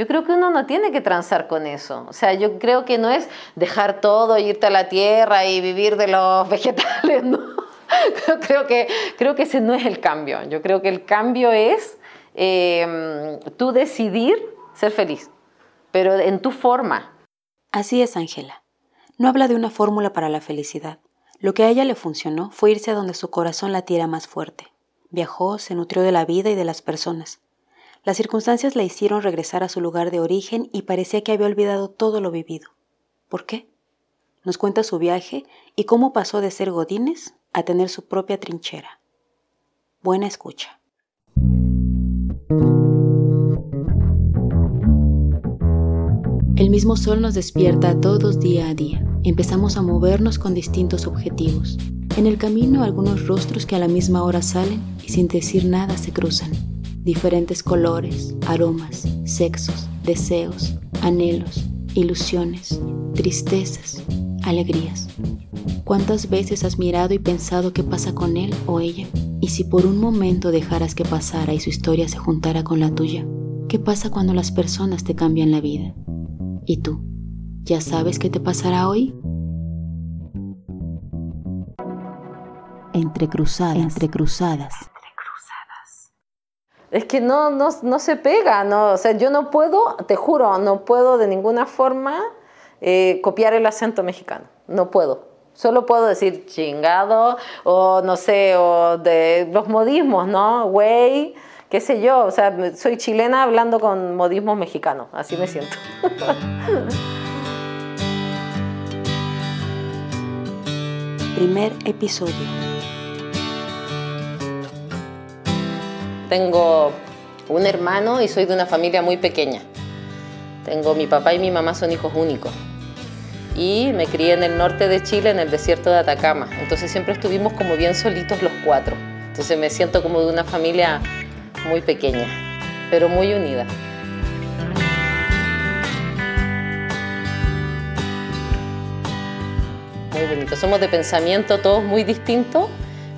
Yo creo que uno no tiene que transar con eso. O sea, yo creo que no es dejar todo, irte a la tierra y vivir de los vegetales, ¿no? creo, que, creo que ese no es el cambio. Yo creo que el cambio es em, tú decidir ser feliz, pero en tu forma. Así es, Ángela. No habla de una fórmula para la felicidad. Lo que a ella le funcionó fue irse a donde su corazón latiera más fuerte. Viajó, se nutrió de la vida y de las personas. Las circunstancias la hicieron regresar a su lugar de origen y parecía que había olvidado todo lo vivido. ¿Por qué? Nos cuenta su viaje y cómo pasó de ser Godines a tener su propia trinchera. Buena escucha. El mismo sol nos despierta todos día a día. Empezamos a movernos con distintos objetivos. En el camino algunos rostros que a la misma hora salen y sin decir nada se cruzan. Diferentes colores, aromas, sexos, deseos, anhelos, ilusiones, tristezas, alegrías. ¿Cuántas veces has mirado y pensado qué pasa con él o ella? Y si por un momento dejaras que pasara y su historia se juntara con la tuya, ¿qué pasa cuando las personas te cambian la vida? ¿Y tú? ¿Ya sabes qué te pasará hoy? Entre cruzadas, entre cruzadas. Es que no, no, no se pega, no, o sea, yo no puedo, te juro, no puedo de ninguna forma eh, copiar el acento mexicano, no puedo. Solo puedo decir chingado o no sé, o de los modismos, ¿no? Güey, qué sé yo, o sea, soy chilena hablando con modismos mexicanos, así me siento. Primer episodio. Tengo un hermano y soy de una familia muy pequeña. Tengo mi papá y mi mamá son hijos únicos y me crié en el norte de Chile, en el desierto de Atacama. Entonces siempre estuvimos como bien solitos los cuatro. Entonces me siento como de una familia muy pequeña, pero muy unida. Muy bonito. Somos de pensamiento todos muy distintos,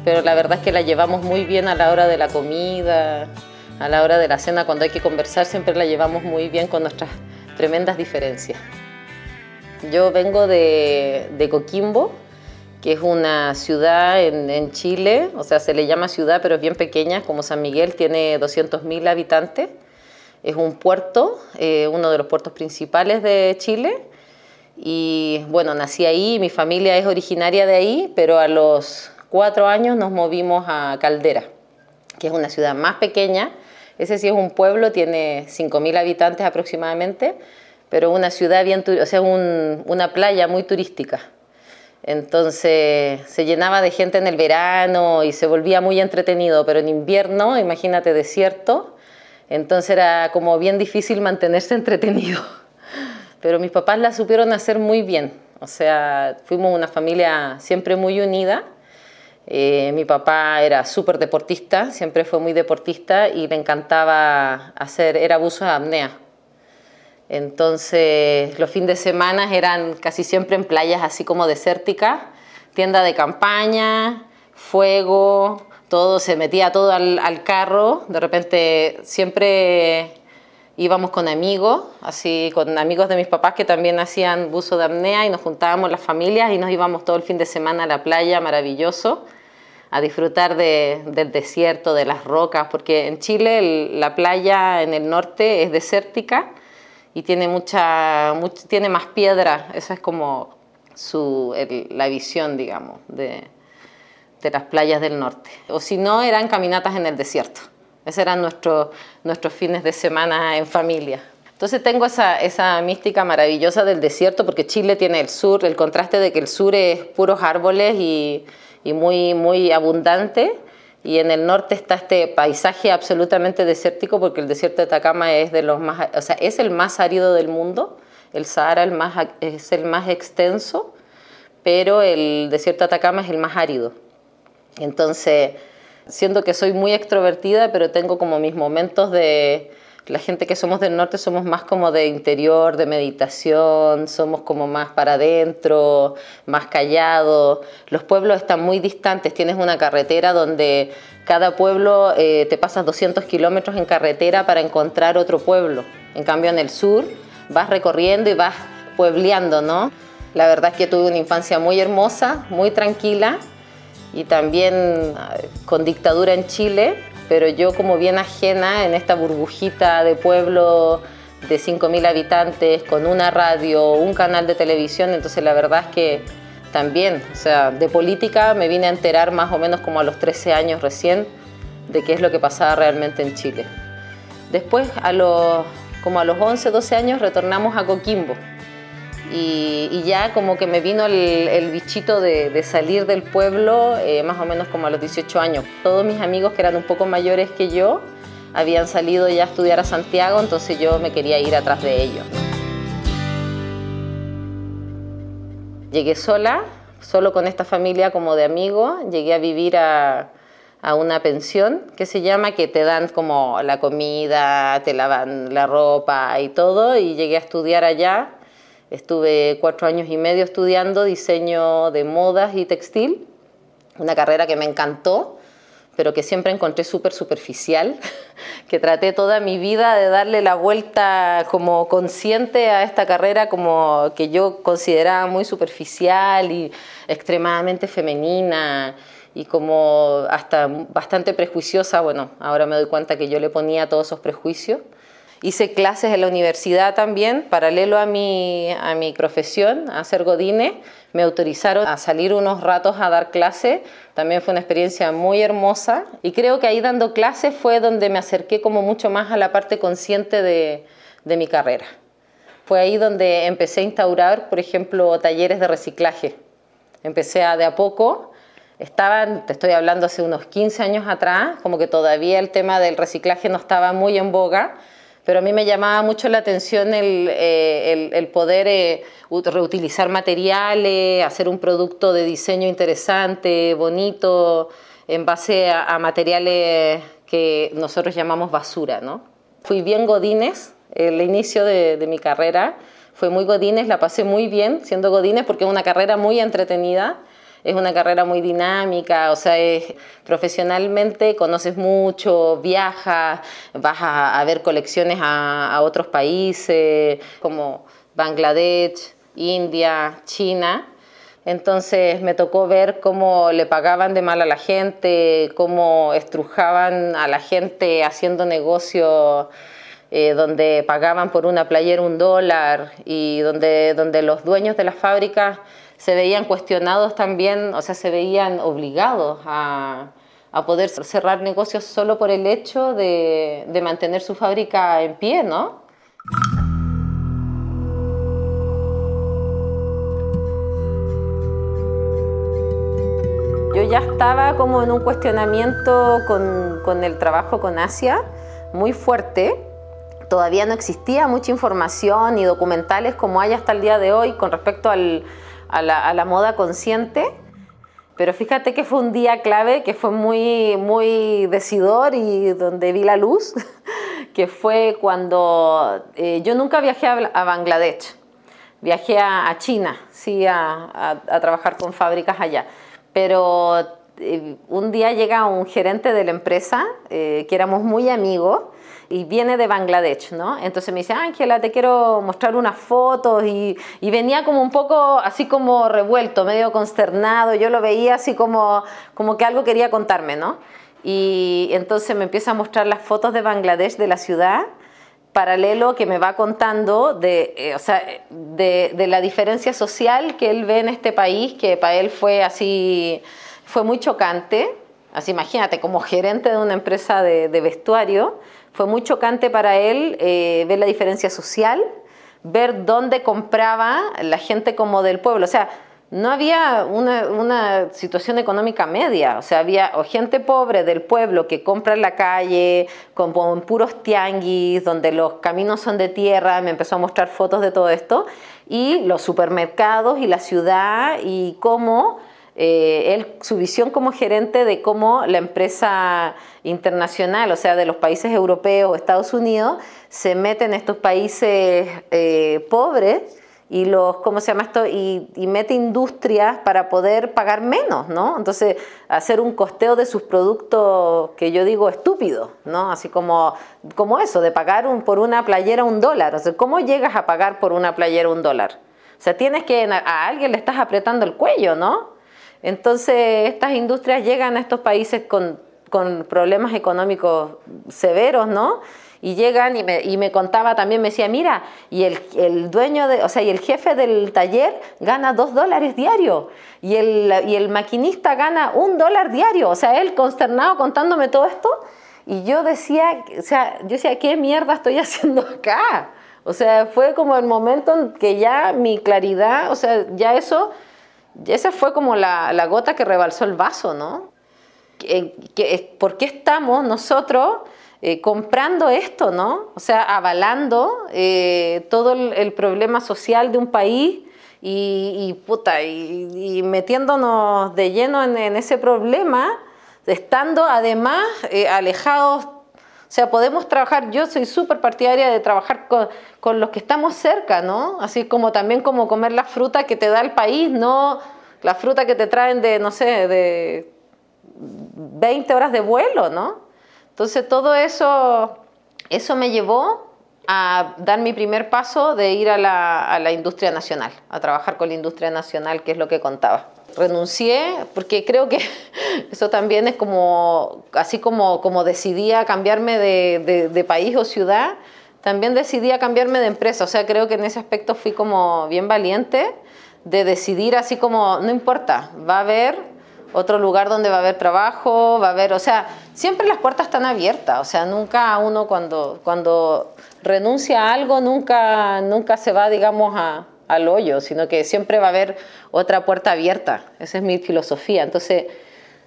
pero la verdad es que la llevamos muy bien a la hora de la comida, a la hora de la cena, cuando hay que conversar, siempre la llevamos muy bien con nuestras tremendas diferencias. Yo vengo de, Coquimbo, que es una ciudad en, Chile, o sea, se le llama ciudad, pero es bien pequeña, como San Miguel, tiene 200.000 habitantes. Es un puerto, eh, uno de los puertos principales de Chile. Y bueno, nací ahí, mi familia es originaria de ahí, pero a los cuatro años nos movimos a Caldera, que es una ciudad más pequeña. Ese sí es un pueblo, tiene 5.000 habitantes aproximadamente, pero una ciudad bien, o sea, una playa muy turística. Entonces se llenaba de gente en el verano y se volvía muy entretenido, pero en invierno, imagínate desierto, entonces era como bien difícil mantenerse entretenido. Pero mis papás la supieron hacer muy bien, o sea, fuimos una familia siempre muy unida. Eh, mi papá era súper deportista, siempre fue muy deportista y le encantaba hacer, era abuso de apnea. Entonces los fines de semana eran casi siempre en playas así como desérticas, tienda de campaña, fuego, todo se metía todo al, carro, de repente siempre íbamos con amigos, así con amigos de mis papás que también hacían buzo de apnea y nos juntábamos las familias y nos íbamos todo el fin de semana a la playa, maravilloso, a disfrutar del desierto, de las rocas, porque en Chile la playa en el norte es desértica y tiene, mucha, tiene más piedra, esa es como su, la visión, digamos, de, de, las playas del norte. O si no, eran caminatas en el desierto. Esos eran nuestros nuestros fines de semana en familia. Entonces tengo esa, esa mística maravillosa del desierto porque Chile tiene el sur, el contraste de que el sur es puros árboles y, y muy, muy abundante y en el norte está este paisaje absolutamente desértico porque el desierto de Atacama es de los más, o sea, es el más árido del mundo, el Sahara es el más extenso, pero el desierto de Atacama es el más árido. Entonces, siento que soy muy extrovertida, pero tengo como mis momentos de La gente que somos del norte somos más como de interior, de meditación, somos como más para adentro, más callados. Los pueblos están muy distantes, tienes una carretera donde cada pueblo eh, te pasas 200 kilómetros en carretera para encontrar otro pueblo. En cambio en el sur vas recorriendo y vas puebleando, ¿no? La verdad es que tuve una infancia muy hermosa, muy tranquila y también eh, con dictadura en Chile, pero yo como bien ajena en esta burbujita de pueblo de 5.000 habitantes, con una radio, un canal de televisión, entonces la verdad es que también, o sea, de política me vine a enterar más o menos como a los 13 años recién de qué es lo que pasaba realmente en Chile. Después, a los, como a los 11, 12 años, retornamos a Coquimbo y, ya como que me vino el, bichito de, salir del pueblo eh, más o menos como a los 18 años. Todos mis amigos que eran un poco mayores que yo habían salido ya a estudiar a Santiago, entonces yo me quería ir atrás de ellos. Llegué sola, solo con esta familia como de amigos, llegué a vivir a, a una pensión que se llama, que te dan como la comida, te lavan la ropa y todo, y llegué a estudiar allá Estuve cuatro años y medio estudiando diseño de modas y textil, una carrera que me encantó, pero que siempre encontré súper superficial, que traté toda mi vida de darle la vuelta como consciente a esta carrera como que yo consideraba muy superficial y extremadamente femenina y como hasta bastante prejuiciosa. Bueno, ahora me doy cuenta que yo le ponía todos esos prejuicios. Hice clases en la universidad también, paralelo a mi, a mi profesión, a ser godine. Me autorizaron a salir unos ratos a dar clases. También fue una experiencia muy hermosa. Y creo que ahí dando clases fue donde me acerqué como mucho más a la parte consciente de, de mi carrera. Fue ahí donde empecé a instaurar, por ejemplo, talleres de reciclaje. Empecé a de a poco estaban, te estoy hablando hace unos 15 años atrás, como que todavía el tema del reciclaje no estaba muy en boga, pero a mí me llamaba mucho la atención el, eh, poder eh, reutilizar materiales, hacer un producto de diseño interesante, bonito, en base a, materiales que nosotros llamamos basura. ¿no? Fui bien godines, el inicio de, de mi carrera fue muy godines, la pasé muy bien siendo godines porque es una carrera muy entretenida es una carrera muy dinámica, o sea, profesionalmente conoces mucho, viajas, vas a, ver colecciones a, otros países como Bangladesh, India, China. Entonces me tocó ver cómo le pagaban de mal a la gente, cómo estrujaban a la gente haciendo negocios eh, donde pagaban por una playera un dólar y donde, donde los dueños de las fábricas se veían cuestionados también, o sea, se veían obligados a, poder cerrar negocios solo por el hecho de, mantener su fábrica en pie, ¿no? Yo ya estaba como en un cuestionamiento con, con el trabajo con Asia muy fuerte. Todavía no existía mucha información ni documentales como hay hasta el día de hoy con respecto al, a la, moda consciente. Pero fíjate que fue un día clave, que fue muy, muy decidor y donde vi la luz, que fue cuando eh, yo nunca viajé a, Bangladesh, viajé a, China, sí, a, trabajar con fábricas allá. Pero eh, un día llega un gerente de la empresa, eh, que éramos muy amigos, y viene de Bangladesh, ¿no? Entonces me dice, Ángela, te quiero mostrar unas fotos y, venía como un poco así como revuelto, medio consternado, yo lo veía así como, como que algo quería contarme, ¿no? Y entonces me empieza a mostrar las fotos de Bangladesh, de la ciudad, paralelo que me va contando de, eh, o sea, de, de, la diferencia social que él ve en este país, que para él fue así, fue muy chocante. Así imagínate, como gerente de una empresa de, vestuario, fue muy chocante para él eh, ver la diferencia social, ver dónde compraba la gente como del pueblo. O sea, no había una, situación económica media, o sea, había gente pobre del pueblo que compra en la calle, con, puros tianguis, donde los caminos son de tierra, me empezó a mostrar fotos de todo esto, y los supermercados y la ciudad y cómo eh, su visión como gerente de cómo la empresa internacional, o sea, de los países europeos Estados Unidos, se mete en estos países eh, pobres y los, ¿cómo se llama esto? Y, mete industrias para poder pagar menos, ¿no? Entonces, hacer un costeo de sus productos que yo digo estúpido, ¿no? Así como, como eso, de pagar un, por una playera un dólar. O sea, ¿cómo llegas a pagar por una playera un dólar? O sea, tienes que, a alguien le estás apretando el cuello, ¿no? Entonces, estas industrias llegan a estos países con, problemas económicos severos, ¿no? y llegan y me, contaba también, me decía, mira, y el, dueño, o sea, y el jefe del taller gana dos dólares diario y el, y el maquinista gana un dólar diario, o sea, él consternado contándome todo esto y yo decía, o sea, yo decía, ¿qué mierda estoy haciendo acá? O sea, fue como el momento en que ya mi claridad, o sea, ya eso, esa fue como la, la gota que rebalsó el vaso, ¿no? Que, ¿Por qué estamos nosotros eh, comprando esto, ¿no? O sea, avalando eh, todo el, problema social de un país y, puta, y, metiéndonos de lleno en, ese problema, estando además eh, alejados. Sea, podemos trabajar, yo soy súper partidaria de trabajar con, con, los que estamos cerca, ¿no? Así como también como comer la fruta que te da el país, no la fruta que te traen de, no sé, de 20 horas de vuelo, ¿no? Entonces todo eso, eso me llevó a dar mi primer paso de ir a la, industria nacional, a trabajar con la industria nacional, que es lo que contaba. Renuncié porque creo que eso también es como, así como, como decidí cambiarme de, de país o ciudad, también decidí a cambiarme de empresa. O sea, creo que en ese aspecto fui como bien valiente de decidir así como, no importa, va a haber otro lugar donde va a haber trabajo, va a haber, o sea, siempre las puertas están abiertas, o sea, nunca uno cuando, cuando renuncia a algo, nunca, nunca se va, digamos, a, al hoyo, sino que siempre va a haber otra puerta abierta, esa es mi filosofía. Entonces,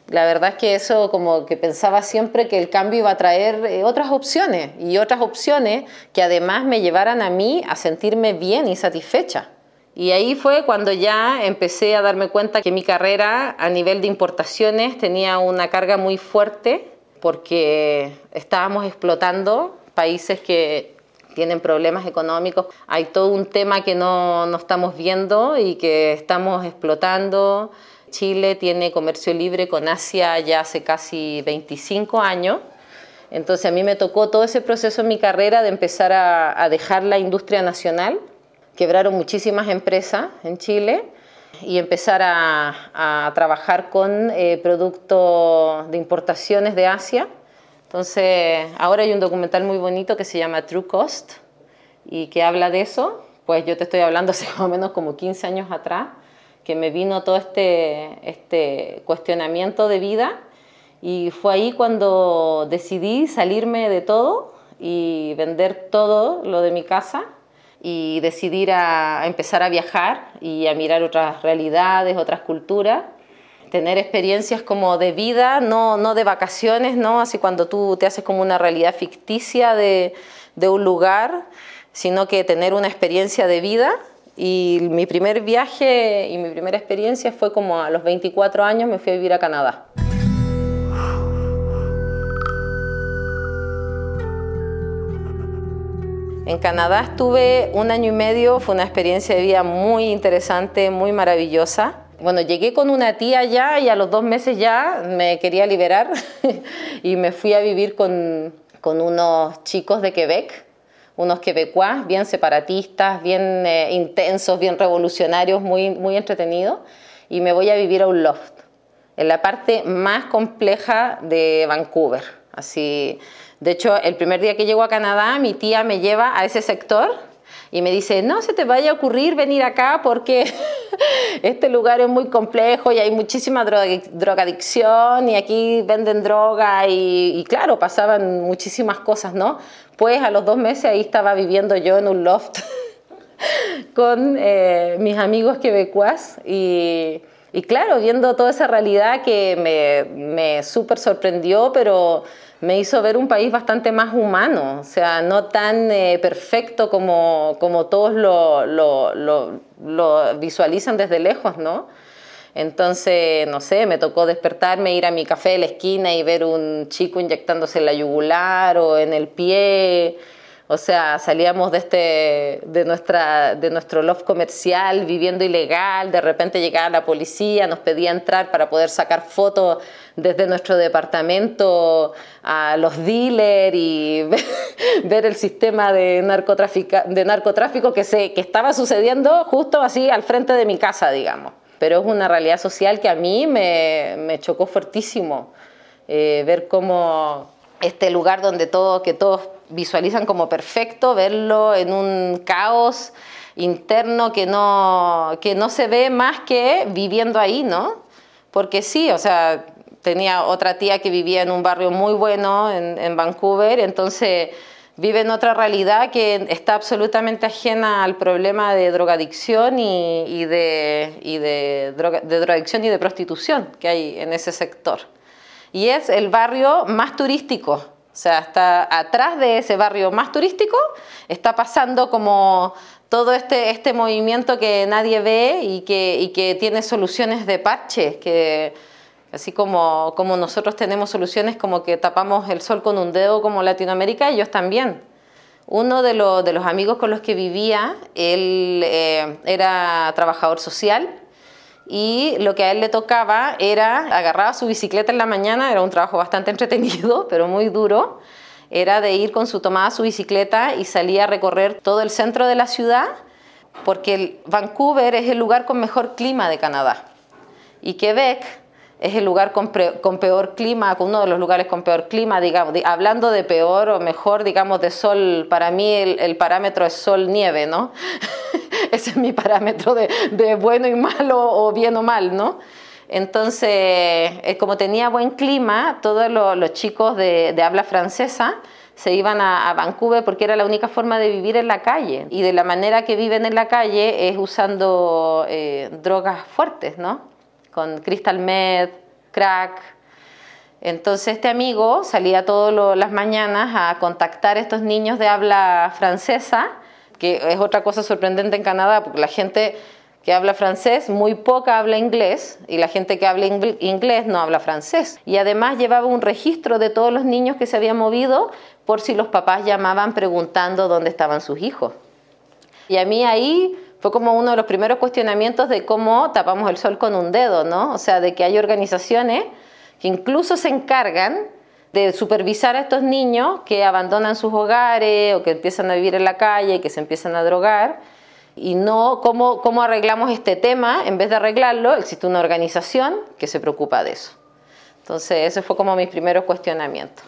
la verdad es que eso como que pensaba siempre que el cambio iba a traer eh, otras opciones y otras opciones que además me llevaran a mí a sentirme bien y satisfecha. Y ahí fue cuando ya empecé a darme cuenta que mi carrera a nivel de importaciones tenía una carga muy fuerte porque estábamos explotando países que tienen problemas económicos. Hay todo un tema que no, no estamos viendo y que estamos explotando. Chile tiene comercio libre con Asia ya hace casi 25 años. Entonces a mí me tocó todo ese proceso en mi carrera de empezar a, a dejar la industria nacional quebraron muchísimas empresas en Chile y empezar a, trabajar con eh, productos de importaciones de Asia. Entonces, ahora hay un documental muy bonito que se llama True Cost y que habla de eso. Pues yo te estoy hablando hace más o menos como 15 años atrás, que me vino todo este, este cuestionamiento de vida y fue ahí cuando decidí salirme de todo y vender todo lo de mi casa y decidir a, empezar a viajar y a mirar otras realidades, otras culturas, tener experiencias como de vida, no, no de vacaciones, ¿no? así cuando tú te haces como una realidad ficticia de, de un lugar, sino que tener una experiencia de vida. Y mi primer viaje y mi primera experiencia fue como a los 24 años me fui a vivir a Canadá. En Canadá estuve un año y medio, fue una experiencia de vida muy interesante, muy maravillosa. Bueno, llegué con una tía ya y a los dos meses ya me quería liberar y me fui a vivir con, con unos chicos de Quebec, unos quebecuas bien separatistas, bien eh, intensos, bien revolucionarios, muy, muy entretenidos, y me voy a vivir a un loft, en la parte más compleja de Vancouver. Así, de hecho, el primer día que llego a Canadá, mi tía me lleva a ese sector y me dice, no se te vaya a ocurrir venir acá porque este lugar es muy complejo y hay muchísima drogadicción y aquí venden droga y, claro, pasaban muchísimas cosas, ¿no? Pues a los dos meses ahí estaba viviendo yo en un loft con eh, mis amigos quebecuas y, y, claro, viendo toda esa realidad que me, me súper sorprendió, pero me hizo ver un país bastante más humano, o sea, no tan eh, perfecto como, como todos lo, lo, lo, visualizan desde lejos, ¿no? Entonces, no sé, me tocó despertarme, ir a mi café de la esquina y ver un chico inyectándose en la yugular o en el pie. O sea, salíamos de, este, de, nuestra, de nuestro loft comercial viviendo ilegal, de repente llegaba la policía, nos pedía entrar para poder sacar fotos desde nuestro departamento a los dealers y ver, el sistema de, de narcotráfico que, se, que estaba sucediendo justo así al frente de mi casa, digamos pero es una realidad social que a mí me, chocó fuertísimo. Eh, ver cómo este lugar donde todo, que todos visualizan como perfecto, verlo en un caos interno que no, que no se ve más que viviendo ahí, ¿no? Porque sí, o sea, tenía otra tía que vivía en un barrio muy bueno en, en Vancouver, entonces viven otra realidad que está absolutamente ajena al problema de drogadicción y, de, y de, de drogadicción y de prostitución que hay en ese sector. Y es el barrio más turístico, o sea, está atrás de ese barrio más turístico, está pasando como todo este, este movimiento que nadie ve y que, y que tiene soluciones de parche, que Así como, como nosotros tenemos soluciones como que tapamos el sol con un dedo como Latinoamérica, ellos también. Uno de, de los amigos con los que vivía, él eh, era trabajador social y lo que a él le tocaba era agarraba su bicicleta en la mañana, era un trabajo bastante entretenido, pero muy duro, era de ir con su tomada su bicicleta y salía a recorrer todo el centro de la ciudad, porque Vancouver es el lugar con mejor clima de Canadá. Y Quebec es el lugar con, peor clima, uno de los lugares con peor clima, digamos, hablando de peor o mejor, digamos, de sol, para mí el, parámetro es sol-nieve, ¿no? Ese es mi parámetro de, bueno y malo o bien o mal, ¿no? Entonces, eh, como tenía buen clima, todos los, chicos de, habla francesa se iban a, Vancouver porque era la única forma de vivir en la calle. Y de la manera que viven en la calle es usando eh, drogas fuertes, ¿no? con crystal meth, crack. Entonces este amigo salía todas las mañanas a contactar a estos niños de habla francesa, es otra cosa sorprendente en Canadá, porque la gente que habla francés, muy poca habla inglés y la gente que habla inglés no habla francés. Y además llevaba un registro de todos los niños que se habían movido por si los papás llamaban preguntando dónde estaban sus hijos. Y a mí ahí fue como uno de los primeros cuestionamientos de cómo tapamos el sol con un dedo, ¿no? O sea, de que hay organizaciones que incluso se encargan de supervisar a estos niños que abandonan sus hogares o que empiezan a vivir en la calle, y que se empiezan a drogar, y no cómo, cómo arreglamos este tema, en vez de arreglarlo, existe una organización que se preocupa de eso. Entonces, ese fue como mis primeros cuestionamientos.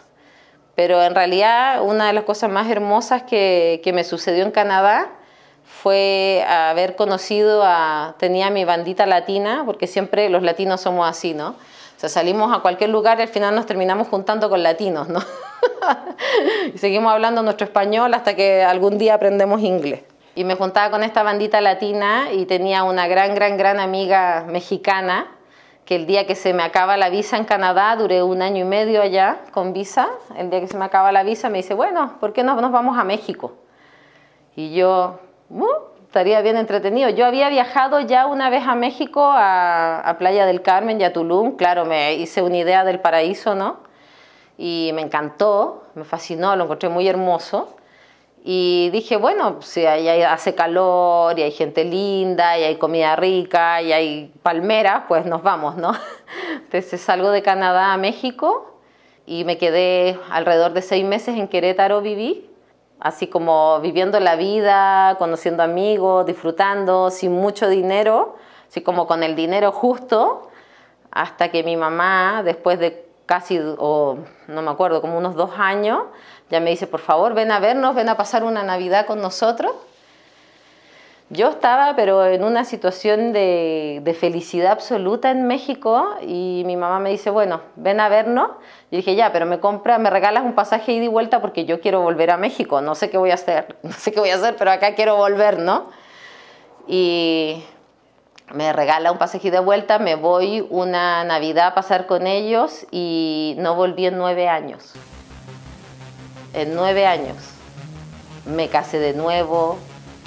Pero en realidad, una de las cosas más hermosas que, que me sucedió en Canadá fue haber conocido a, tenía mi bandita latina, porque siempre los latinos somos así, ¿no? O sea, salimos a cualquier lugar y al final nos terminamos juntando con latinos, ¿no? y seguimos hablando nuestro español hasta que algún día aprendemos inglés. Y me juntaba con esta bandita latina y tenía una gran, gran, gran amiga mexicana que el día que se me acaba la visa en Canadá, duré un año y medio allá con visa, el día que se me acaba la visa me dice, bueno, ¿por qué no nos vamos a México? Y yo, estaría bien entretenido. Yo había viajado ya una vez a México, a, Playa del Carmen y a Tulum. Claro, me hice una idea del paraíso, ¿no? Y me encantó, me fascinó, lo encontré muy hermoso. Y dije, bueno, si ahí hace calor y hay gente linda y hay comida rica y hay palmeras, pues nos vamos, ¿no? Entonces salgo de Canadá a México y me quedé alrededor de seis meses en Querétaro, viví así como viviendo la vida, conociendo amigos, disfrutando, sin mucho dinero, así como con el dinero justo, hasta que mi mamá, después de casi, o no me acuerdo, como unos dos años, ya me dice, por favor, ven a vernos, ven a pasar una Navidad con nosotros. Yo estaba, pero en una situación de, felicidad absoluta en México y mi mamá me dice, bueno, ven a vernos. Yo dije, ya, pero me compra, me regalas un pasaje ida y vuelta porque yo quiero volver a México. No sé qué voy a hacer, no sé qué voy a hacer, pero acá quiero volver, ¿no? Y me regala un pasaje de vuelta, me voy una Navidad a pasar con ellos y no volví en nueve años. En nueve años. Me casé de nuevo,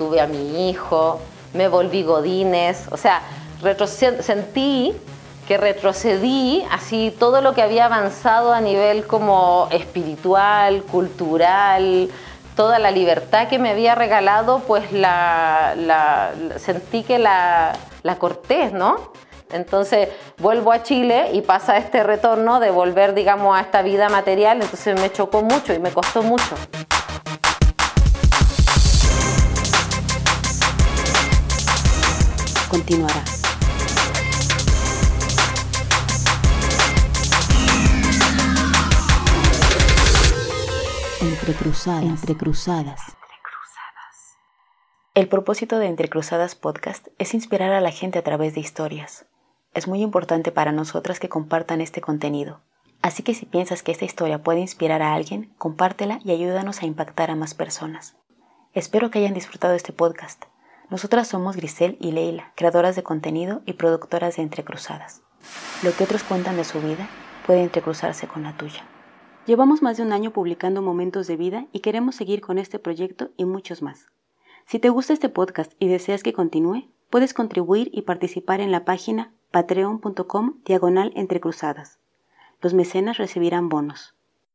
tuve a mi hijo, me volví godines, o sea, sentí que retrocedí así todo lo que había avanzado a nivel como espiritual, cultural, toda la libertad que me había regalado, pues la, sentí que la, la corté, ¿no? Entonces vuelvo a Chile y pasa este retorno de volver, digamos, a esta vida material, entonces me chocó mucho y me costó mucho. Continuará. Entre cruzadas. Entre cruzadas. El propósito de Entre Cruzadas Podcast es inspirar a la gente a través de historias. Es muy importante para nosotras que compartan este contenido. Así que si piensas que esta historia puede inspirar a alguien, compártela y ayúdanos a impactar a más personas. Espero que hayan disfrutado este podcast. Nosotras somos Grisel y Leila, creadoras de contenido y productoras de Entre Cruzadas. Lo que otros cuentan de su vida puede entrecruzarse con la tuya. Llevamos más de un año publicando momentos de vida y queremos seguir con este proyecto y muchos más. Si te gusta este podcast y deseas que continúe, puedes contribuir y participar en la página patreon.com diagonal entre cruzadas. Los mecenas recibirán bonos.